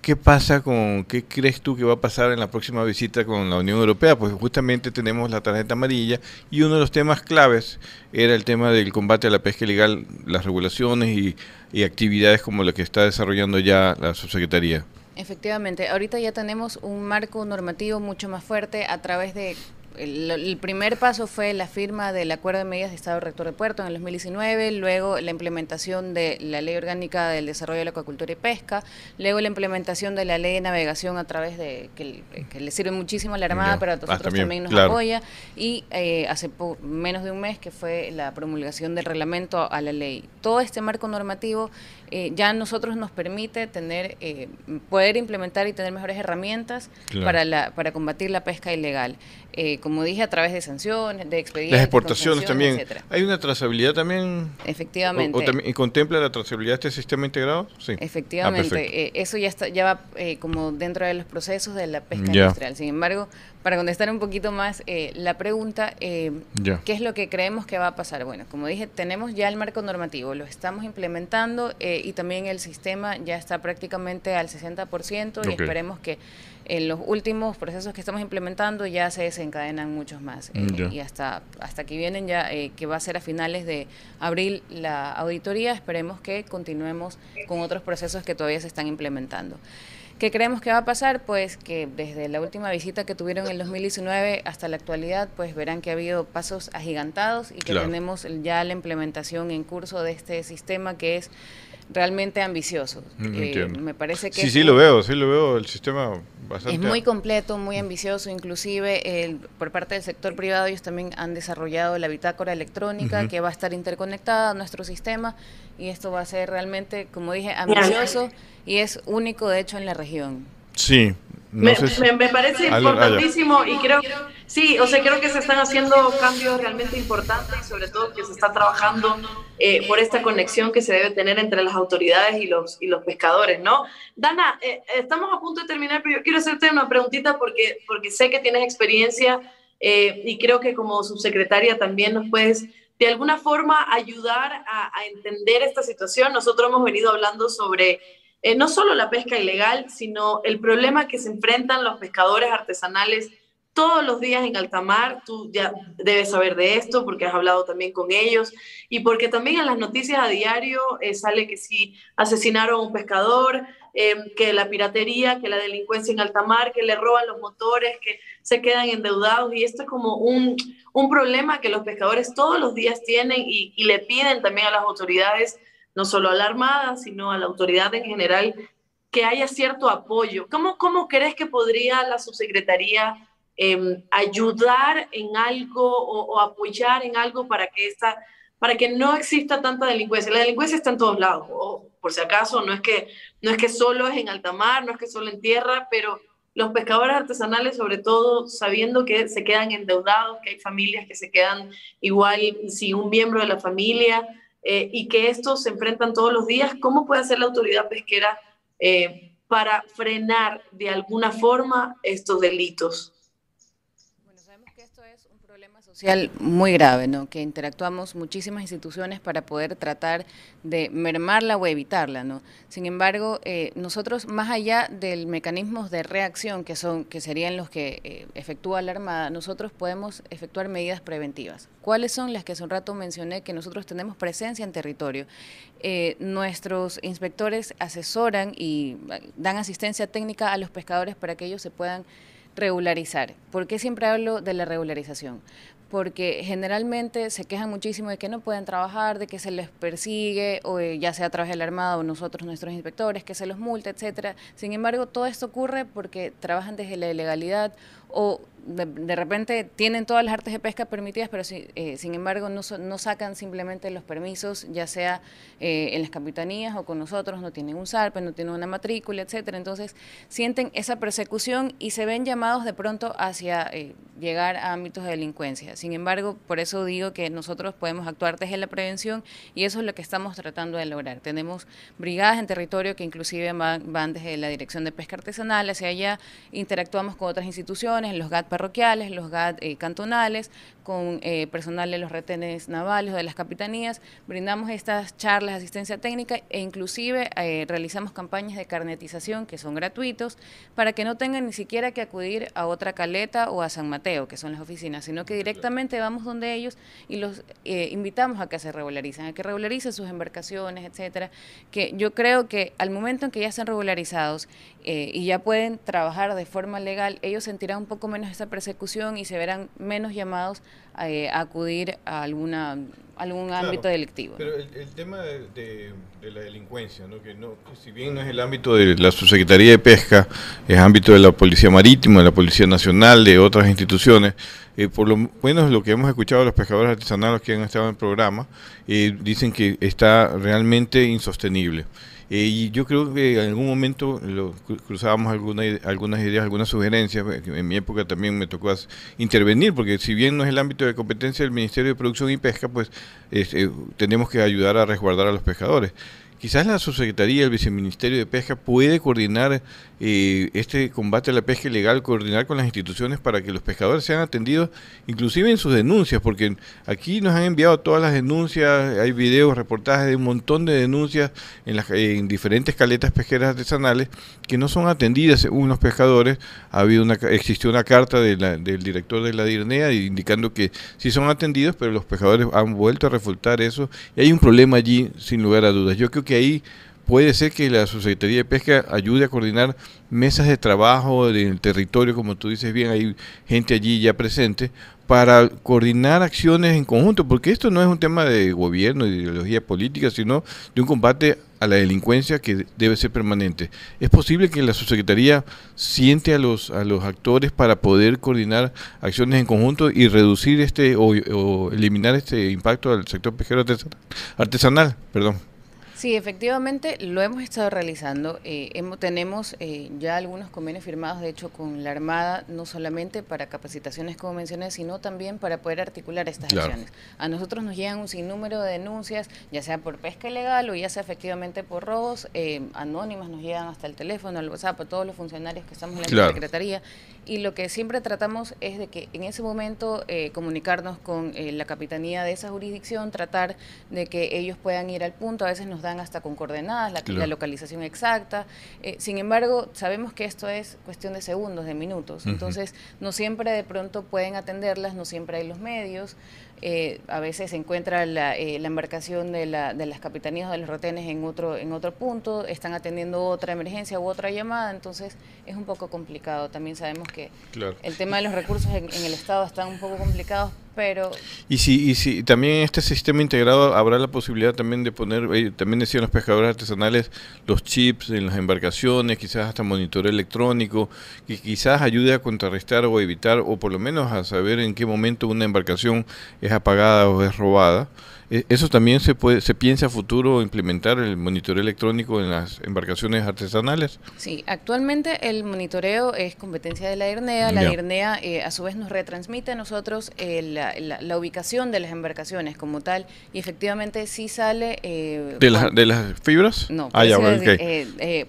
¿Qué pasa con, qué crees tú que va a pasar en la próxima visita con la Unión Europea? Pues justamente tenemos la tarjeta amarilla y uno de los temas claves era el tema del combate a la pesca ilegal, las regulaciones y, y actividades como la que está desarrollando ya la subsecretaría. Efectivamente, ahorita ya tenemos un marco normativo mucho más fuerte a través de el, primer paso fue la firma del Acuerdo de Medidas de Estado Rector de Puerto en el 2019, luego la implementación de la Ley Orgánica del Desarrollo de la Acuacultura y Pesca, luego la implementación de la Ley de Navegación a través de, que, le sirve muchísimo a la Armada, pero a nosotros ah, también, nos apoya, y eh, hace menos de un mes que fue la promulgación del reglamento a la ley. Todo este marco normativo eh, ya a nosotros nos permite tener, eh, poder implementar y tener mejores herramientas para, la, para combatir la pesca ilegal. Eh, como dije, a través de sanciones, de expedientes. Las exportaciones también. ¿Hay una trazabilidad también? Efectivamente. ¿Y contempla la trazabilidad de este sistema integrado? Sí. Efectivamente. eso ya, está, ya va como dentro de los procesos de la pesca industrial. Sin embargo, para contestar un poquito más eh, la pregunta, eh, ¿qué es lo que creemos que va a pasar? Bueno, como dije, tenemos ya el marco normativo, lo estamos implementando eh, y también el sistema ya está prácticamente al 60% y esperemos que en los últimos procesos que estamos implementando ya se desencadenan muchos más y hasta hasta que vienen ya que va a ser a finales de abril la auditoría esperemos que continuemos con otros procesos que todavía se están implementando. ¿Qué creemos que va a pasar? Pues que desde la última visita que tuvieron en el 2019 hasta la actualidad, pues verán que ha habido pasos agigantados y que tenemos ya la implementación en curso de este sistema que es realmente ambicioso. Mm, eh, me parece que... Sí, sí, lo veo, sí lo veo, el sistema bastante... Es muy completo, muy ambicioso, inclusive por parte del sector privado ellos también han desarrollado la bitácora electrónica que va a estar interconectada a nuestro sistema y esto va a ser realmente, como dije, ambicioso y es único de hecho en la región. Sí, me, me, parece importantísimo y creo, sí, o sea, creo que se están haciendo cambios realmente importantes y sobre todo que se está trabajando eh, por esta conexión que se debe tener entre las autoridades y los, y los pescadores, ¿no? Dana, eh, estamos a punto de terminar, pero yo quiero hacerte una preguntita porque, porque sé que tienes experiencia eh, y creo que como subsecretaria también nos puedes de alguna forma ayudar a, a entender esta situación. Nosotros hemos venido hablando sobre eh, no solo la pesca ilegal, sino el problema que se enfrentan los pescadores artesanales todos los días en alta mar. Tú ya debes saber de esto porque has hablado también con ellos y porque también en las noticias a diario eh, sale que si asesinaron a un pescador, eh, que la piratería, que la delincuencia en alta mar, que le roban los motores, que se quedan endeudados y esto es como un, un problema que los pescadores todos los días tienen y, y le piden también a las autoridades no solo a la Armada, sino a la autoridad en general, que haya cierto apoyo. ¿Cómo, cómo crees que podría la subsecretaría em, ayudar en algo o, apoyar en algo para que, esta, para que no exista tanta delincuencia? La delincuencia está en todos lados, por si acaso, no es, que, no es que solo es en alta mar, no es que solo en tierra, pero los pescadores artesanales, sobre todo sabiendo que se quedan endeudados, que hay familias que se quedan igual sin un miembro de la familia, eh, y que estos se enfrentan todos los días, ¿cómo puede hacer la autoridad pesquera eh, para frenar de alguna forma estos delitos? Social muy grave, ¿no? que interactuamos muchísimas instituciones para poder tratar de mermarla o evitarla. ¿no? Sin embargo, eh, nosotros, más allá del mecanismos de reacción, que, son, que serían los que eh, efectúa la Armada, nosotros podemos efectuar medidas preventivas. ¿Cuáles son las que hace un rato mencioné que nosotros tenemos presencia en territorio? Eh, nuestros inspectores asesoran y dan asistencia técnica a los pescadores para que ellos se puedan regularizar. ¿Por qué siempre hablo de la regularización? Porque generalmente se quejan muchísimo de que no pueden trabajar, de que se les persigue, o eh, ya sea a través de la Armada o nosotros, nuestros inspectores, que se los multa, etcétera. Sin embargo, todo esto ocurre porque trabajan desde la ilegalidad o de, repente tienen todas las artes de pesca permitidas, pero eh, sin embargo no, no, sacan simplemente los permisos, ya sea eh, en las capitanías o con nosotros, no tienen un SARPE, no tienen una matrícula, etcétera. Entonces sienten esa persecución y se ven llamados de pronto hacia eh, llegar a ámbitos de delincuencia. Sin embargo, por eso digo que nosotros podemos actuar desde la prevención y eso es lo que estamos tratando de lograr. Tenemos brigadas en territorio que inclusive van, van desde la Dirección de Pesca Artesanal hacia allá, interactuamos con otras instituciones, los GAT parroquiales, los GAD eh, cantonales, con eh, personal de los retenes navales o de las capitanías. Brindamos estas charlas de asistencia técnica e inclusive eh, realizamos campañas de carnetización que son gratuitos para que no tengan ni siquiera que acudir a otra caleta o a San Mateo, que son las oficinas, sino que directamente vamos donde ellos y los invitamos a que se regularicen, a que regularicen sus embarcaciones, etcétera. Que yo creo que al momento en que ya están regularizados y ya pueden trabajar de forma legal, ellos sentirán un poco menos esa persecución y se verán menos llamados eh, a acudir a alguna algún ámbito delictivo. Pero el, tema de, la delincuencia, ¿no? que no, si bien no es el ámbito de la Subsecretaría de Pesca, es ámbito de la Policía Marítima, de la Policía Nacional, de otras instituciones, eh, por lo menos lo que hemos escuchado de los pescadores artesanales que han estado en el programa, eh, dicen que está realmente insostenible. Eh, y yo creo que en algún momento lo, cruzábamos alguna, algunas ideas, algunas sugerencias. Eh, en mi época también me tocó intervenir, porque si bien no es el ámbito de competencia del Ministerio de Producción y Pesca, pues eh, tenemos que ayudar a resguardar a los pescadores. Quizás la subsecretaría, el viceministerio de Pesca puede coordinar eh, este combate a la pesca ilegal, coordinar con las instituciones para que los pescadores sean atendidos, inclusive en sus denuncias, porque aquí nos han enviado todas las denuncias, hay videos, reportajes de un montón de denuncias en, las, en diferentes caletas pesqueras artesanales que no son atendidas según los pescadores. Ha habido una, existió una carta de del director de la DIRNEA indicando que sí son atendidos, pero los pescadores han vuelto a refutar eso y hay un problema allí sin lugar a dudas. Yo creo que ahí puede ser que la Subsecretaría de Pesca ayude a coordinar mesas de trabajo en el territorio, como tú dices bien, hay gente allí ya presente, para coordinar acciones en conjunto, porque esto no es un tema de gobierno, de ideología política, sino de un combate a la delincuencia que debe ser permanente. ¿Es posible que la subsecretaría siente a los a los actores para poder coordinar acciones en conjunto y reducir este o, eliminar este impacto al sector pesquero artesanal? Perdón. Sí, efectivamente lo hemos estado realizando. Eh, hemos, tenemos eh, ya algunos convenios firmados, de hecho, con la Armada, no solamente para capacitaciones, como mencioné, sino también para poder articular estas acciones. A nosotros nos llegan un sinnúmero de denuncias, ya sea por pesca ilegal o ya sea efectivamente por robos, eh, anónimas nos llegan hasta el teléfono, al WhatsApp, a todos los funcionarios que estamos en la Secretaría. Y lo que siempre tratamos es de que en ese momento comunicarnos con la capitanía de esa jurisdicción, tratar de que ellos puedan ir al punto. A veces nos hasta con coordenadas, la, localización exacta. Eh, sin embargo, sabemos que esto es cuestión de segundos, de minutos. Entonces, no siempre de pronto pueden atenderlas, no siempre hay los medios. Eh, a veces se encuentra la, eh, la embarcación de, la, de, las capitanías de los retenes en otro, en otro punto, están atendiendo otra emergencia u otra llamada, entonces es un poco complicado. También sabemos que el tema de los recursos en, el Estado están un poco complicados, pero... Y si, y si también en este sistema integrado habrá la posibilidad también de poner, eh, también decían los pescadores artesanales, los chips en las embarcaciones, quizás hasta monitoreo electrónico, que quizás ayude a contrarrestar o evitar, o por lo menos a saber en qué momento una embarcación es apagada o es robada. E, ¿Eso también se puede se piensa a futuro implementar el monitoreo electrónico en las embarcaciones artesanales? Sí, actualmente el monitoreo es competencia de la IRNEA. La IRNEA eh, a su vez nos retransmite a nosotros eh, la, ubicación de las embarcaciones como tal y efectivamente sí sale... Eh, ¿De, ¿De, las fibras? No, ah,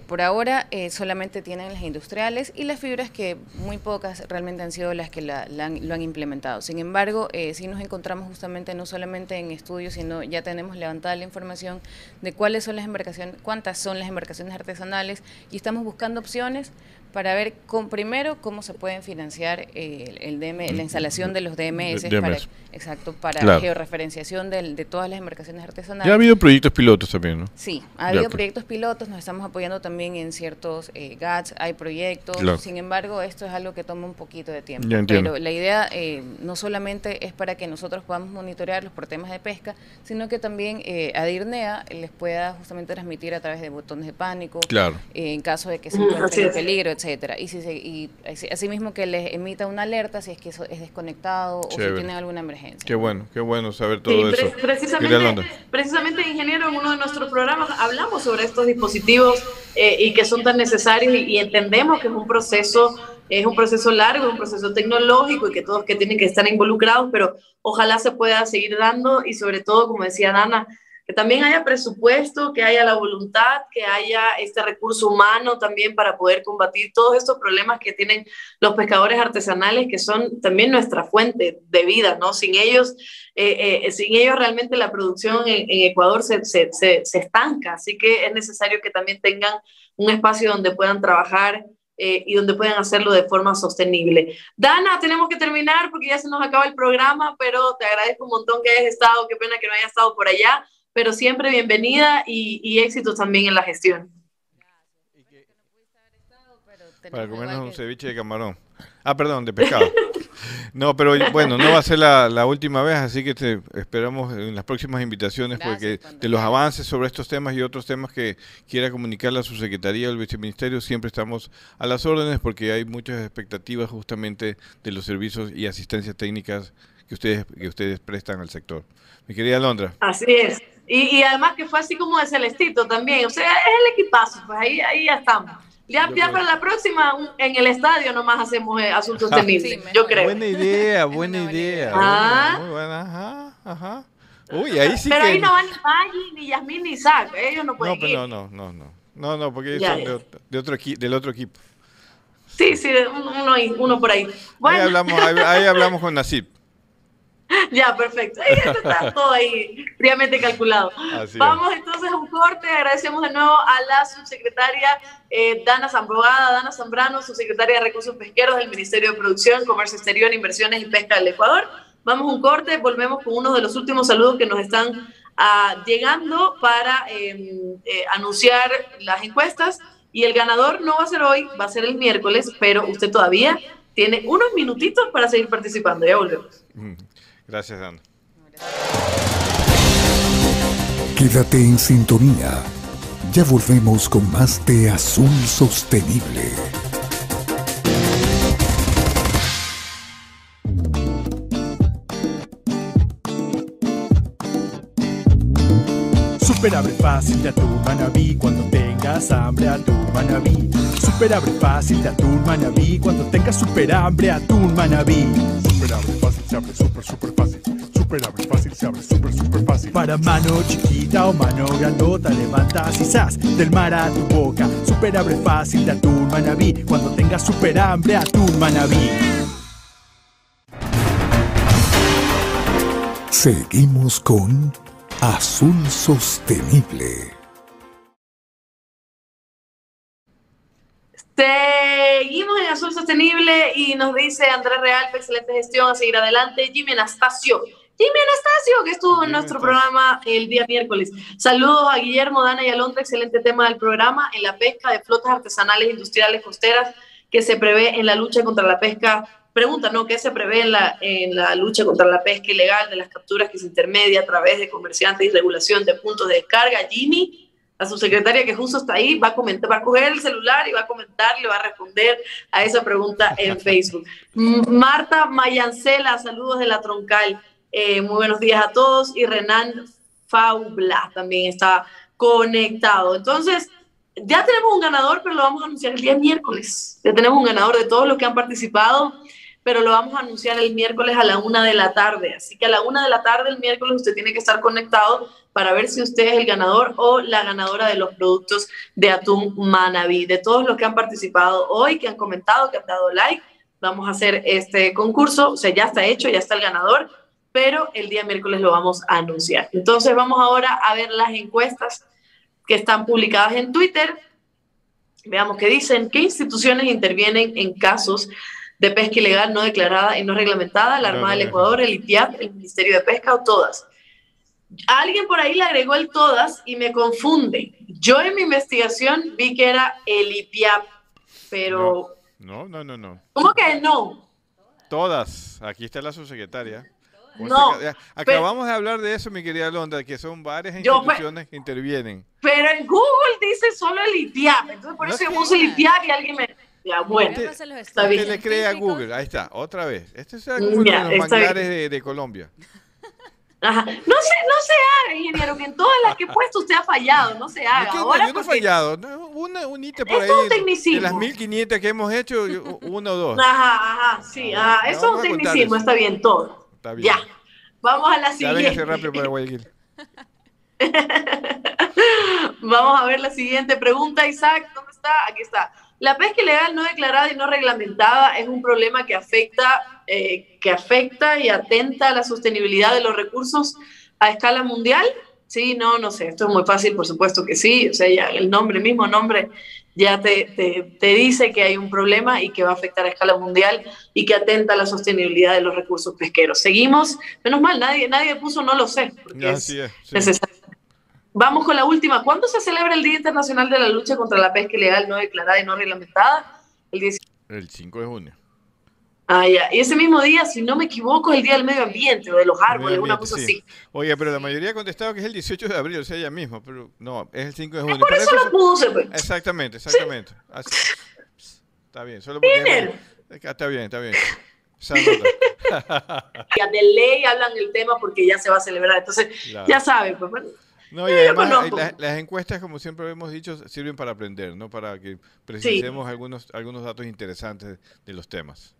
por ahora solamente tienen las industriales y las fibras que muy pocas realmente han sido las que lo han implementado. Sin embargo, sí nos encontramos justamente no solamente en estudios sino ya tenemos levantada la información de cuáles son las embarcaciones, cuántas son las embarcaciones artesanales y estamos buscando opciones para ver con, primero cómo se pueden financiar eh, el, DM, la instalación de los DMS, Para, exacto, para georreferenciación de, de, todas las embarcaciones artesanales. Ya ha habido proyectos pilotos también, ¿no? Sí, ha habido proyectos pilotos, nos estamos apoyando también en ciertos eh, GATS, hay proyectos, sin embargo esto es algo que toma un poquito de tiempo. Pero la idea eh, no solamente es para que nosotros podamos monitorearlos por temas de pesca, sino que también eh, a DIRNEA les pueda justamente transmitir a través de botones de pánico, claro. en caso de que se encuentren en peligro, etcétera. Y, si se, y asimismo que les emita una alerta si es que eso es desconectado o si tienen alguna emergencia. Qué bueno, qué bueno saber todo eso. Precisamente, precisamente, ingeniero, en uno de nuestros programas hablamos sobre estos dispositivos eh, y que son tan necesarios y, entendemos que es un proceso es un proceso largo, un proceso tecnológico y que todos que tienen que estar involucrados, pero ojalá se pueda seguir dando y sobre todo, como decía Dana, que también haya presupuesto, que haya la voluntad, que haya este recurso humano también para poder combatir todos estos problemas que tienen los pescadores artesanales, que son también nuestra fuente de vida, ¿no? Sin ellos, eh, eh, sin ellos realmente la producción en, Ecuador se, se, se, estanca, así que es necesario que también tengan un espacio donde puedan trabajar eh, y donde puedan hacerlo de forma sostenible. Dana, tenemos que terminar porque ya se nos acaba el programa, pero te agradezco un montón que hayas estado, qué pena que no hayas estado por allá pero siempre bienvenida y, y éxitos también en la gestión. Para comernos un ceviche de camarón. Ah, perdón, de pescado. No, pero bueno, no va a ser la, la última vez, así que te esperamos en las próximas invitaciones porque de los avances sobre estos temas y otros temas que quiera comunicar la subsecretaría o el viceministerio, siempre estamos a las órdenes porque hay muchas expectativas justamente de los servicios y asistencias técnicas que ustedes, que ustedes prestan al sector. Mi querida Londra. Así es. Y, y, además que fue así como de Celestito también. O sea, es el equipazo, pues ahí, ahí ya estamos. Ya, ya para la próxima, en el estadio nomás hacemos eh, asuntos sostenibles, [LAUGHS] yo creo. Buena idea, [LAUGHS] buena idea. Ah. Muy buena, ajá, ajá. Uy, ahí sí pero ahí no van ni Maggi, ni Yasmin, ni Isaac. Ellos no pueden no, pero No, no, no. No, no, porque ellos son de, de, otro del otro equipo. Sí, sí, uno, uno por ahí. Bueno. Ahí, hablamos, ahí, ahí hablamos con Nasib. [LAUGHS] Ya, perfecto. está [LAUGHS] todo ahí fríamente calculado. Vamos entonces a un corte. Agradecemos de nuevo a la subsecretaria eh, Dana Zambrogada, Dana Zambrano, subsecretaria de Recursos Pesqueros del Ministerio de Producción, Comercio Exterior, Inversiones y Pesca del Ecuador. Vamos a un corte, volvemos con uno de los últimos saludos que nos están llegando para em, eh, anunciar las encuestas y el ganador no va a ser hoy, va a ser el miércoles, pero usted todavía tiene unos minutitos para seguir participando. Ya volvemos. Gracias, Ana. Quédate en sintonía. Ya volvemos con más de Azul Sostenible. Super abre fácil de atún manabí cuando tengas hambre atún manabí. Super abre fácil de atún manabí cuando tengas super hambre atún manabí. Super abre fácil se abre super super fácil. Super abre fácil se abre super super fácil. Para mano chiquita o mano grandota levantas y sas del mar a tu boca. Super abre fácil de atún manabí cuando tengas super hambre atún manabí. Seguimos con Azul Sostenible. Seguimos en Azul Sostenible y nos dice Andrés Real, excelente gestión, a seguir adelante. Jimmy Anastasio, Jimmy Anastasio, que estuvo en nuestro programa el día miércoles. Saludos a Guillermo, Dana y Alondra, excelente tema del programa en la pesca de flotas artesanales industriales costeras que se prevé en la lucha contra la pesca Pregunta, ¿no? ¿Qué se prevé en la, en la lucha contra la pesca ilegal de las capturas que se intermedia a través de comerciantes y regulación de puntos de descarga? Jimmy, a su secretaria que justo está ahí, va a comentar, va a coger el celular y va a comentar, le va a responder a esa pregunta en [LAUGHS] Facebook. Marta Mayancela, saludos de la Troncal. Eh, muy buenos días a todos. Y Renan Faubla también está conectado. Entonces, ya tenemos un ganador, pero lo vamos a anunciar el día miércoles. Ya tenemos un ganador de todos los que han participado pero lo vamos a anunciar el miércoles a la una de la tarde. Así que a la una de la tarde el miércoles usted tiene que estar conectado para ver si usted es el ganador o la ganadora de los productos de Atún Manaví. De todos los que han participado hoy, que han comentado, que han dado like, vamos a hacer este concurso. O sea, ya está hecho, ya está el ganador, pero el día miércoles lo vamos a anunciar. Entonces vamos ahora a ver las encuestas que están publicadas en Twitter. Veamos qué dicen, qué instituciones intervienen en casos de pesca ilegal no declarada y no reglamentada, la Armada del Ecuador, el IPIAP, el Ministerio de Pesca o todas. Alguien por ahí le agregó el todas y me confunde. Yo en mi investigación vi que era el IPIAP, pero... No, no, no, no. ¿Cómo que no? Todas. Aquí está la subsecretaria. No, acabamos de hablar de eso, mi querida Londra, que son varias instituciones que intervienen. Pero en Google dice solo el IPIAP, entonces por eso yo puse el IPIAP y alguien me... Ya, bueno. Usted, le cree a Google. Ahí está, otra vez. Este es uno de los manglares de, Colombia. Ajá. No se, no se haga, ingeniero, que en todas las que he puesto usted ha fallado, no se haga. No, Ahora yo no he fallado, una, un por ahí. Un tecnicismo. De las 1500 que hemos hecho, uno o dos. Ajá, ajá, sí, ajá. Eso es un tecnicismo, está bien, todo. Está bien. Ya. Vamos a la siguiente. Ya rápido para [LAUGHS] Vamos a ver la siguiente pregunta, Isaac. ¿Dónde está? Aquí está. La pesca ilegal no declarada y no reglamentada es un problema que afecta, eh, que afecta y atenta a la sostenibilidad de los recursos a escala mundial. Sí, no, no sé, esto es muy fácil, por supuesto que sí, o sea, ya el nombre, mismo nombre, ya te, te, dice que hay un problema y que va a afectar a escala mundial y que atenta a la sostenibilidad de los recursos pesqueros. Seguimos, menos mal, nadie, nadie puso no lo sé, porque es, necesario. Vamos con la última. ¿Cuándo se celebra el Día Internacional de la Lucha contra la Pesca Ilegal no declarada y no reglamentada? El, el 5 de junio. Ah, ya. Y ese mismo día, si no me equivoco, es el Día del Medio Ambiente o de los árboles, una cosa así. Oye, pero la mayoría ha contestado que es el 18 de abril, o sea, ella mismo, pero no, es el 5 de junio. por eso, lo puse, pues. Exactamente, exactamente. Está bien, solo porque... Está bien, está bien. [LAUGHS] ya de ley hablan el tema porque ya se va a celebrar, entonces ya saben, pues no, y además las, encuestas, como siempre hemos dicho, sirven para aprender, ¿no? Para que precisemos algunos, algunos datos interesantes de los temas.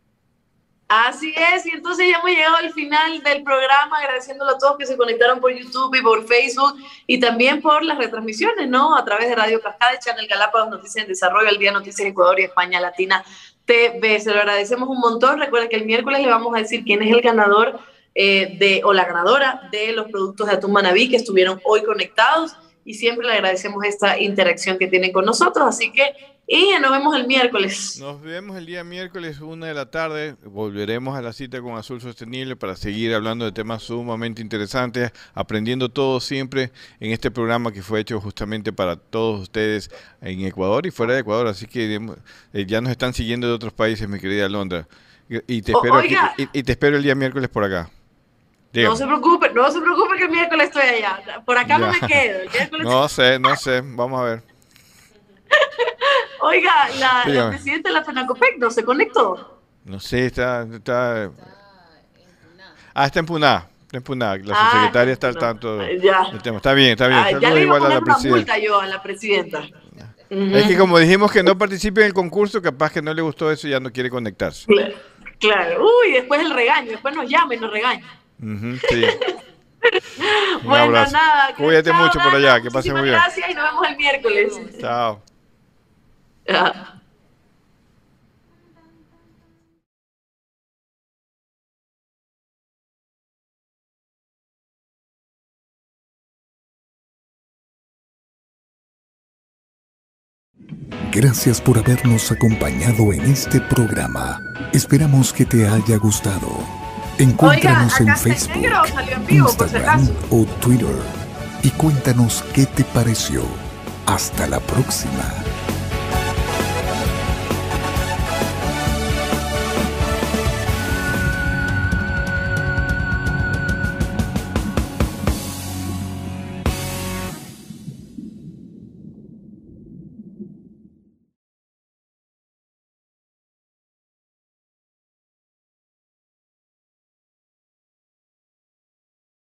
Así es, y entonces ya hemos llegado al final del programa, agradeciéndolo a todos que se conectaron por YouTube y por Facebook y también por las retransmisiones, ¿no? A través de Radio Cascada, Channel Galápagos, Noticias en Desarrollo, El Día Noticias Ecuador y España Latina TV. Se lo agradecemos un montón. Recuerda que el miércoles le vamos a decir quién es el ganador eh, de, o la ganadora de los productos de Atún Manabí que estuvieron hoy conectados y siempre le agradecemos esta interacción que tienen con nosotros. Así que, y nos vemos el miércoles. Nos vemos el día miércoles, una de la tarde. Volveremos a la cita con Azul Sostenible para seguir hablando de temas sumamente interesantes, aprendiendo todo siempre en este programa que fue hecho justamente para todos ustedes en Ecuador y fuera de Ecuador. Así que eh, ya nos están siguiendo de otros países, mi querida Londra. Y te espero, y te espero el día miércoles por acá. No se preocupe, no se preocupe que el miércoles estoy allá. Por acá no me quedo. No sé, no sé. Vamos a ver. [LAUGHS] Oiga, la, presidenta de la FENACOPEC no se conectó. No sé, está. está... Ah, está en Puná. Está en Puná. La ah, subsecretaria está al tanto del tema. Está bien, está bien. Ah, ya le igual a, la presidenta. yo a la presidenta. Es que como dijimos que no participe en el concurso, capaz que no le gustó eso y ya no quiere conectarse. Claro. Uy, después el regaño, después nos llama y nos regaña. Sí. [LAUGHS] bueno, nada. Cuídate mucho por allá, que pase muy bien. Gracias y nos vemos el miércoles. Chao. Gracias por habernos acompañado en este programa. Esperamos que te haya gustado. Encuéntranos en Facebook, Instagram o Twitter y cuéntanos qué te pareció. Hasta la próxima.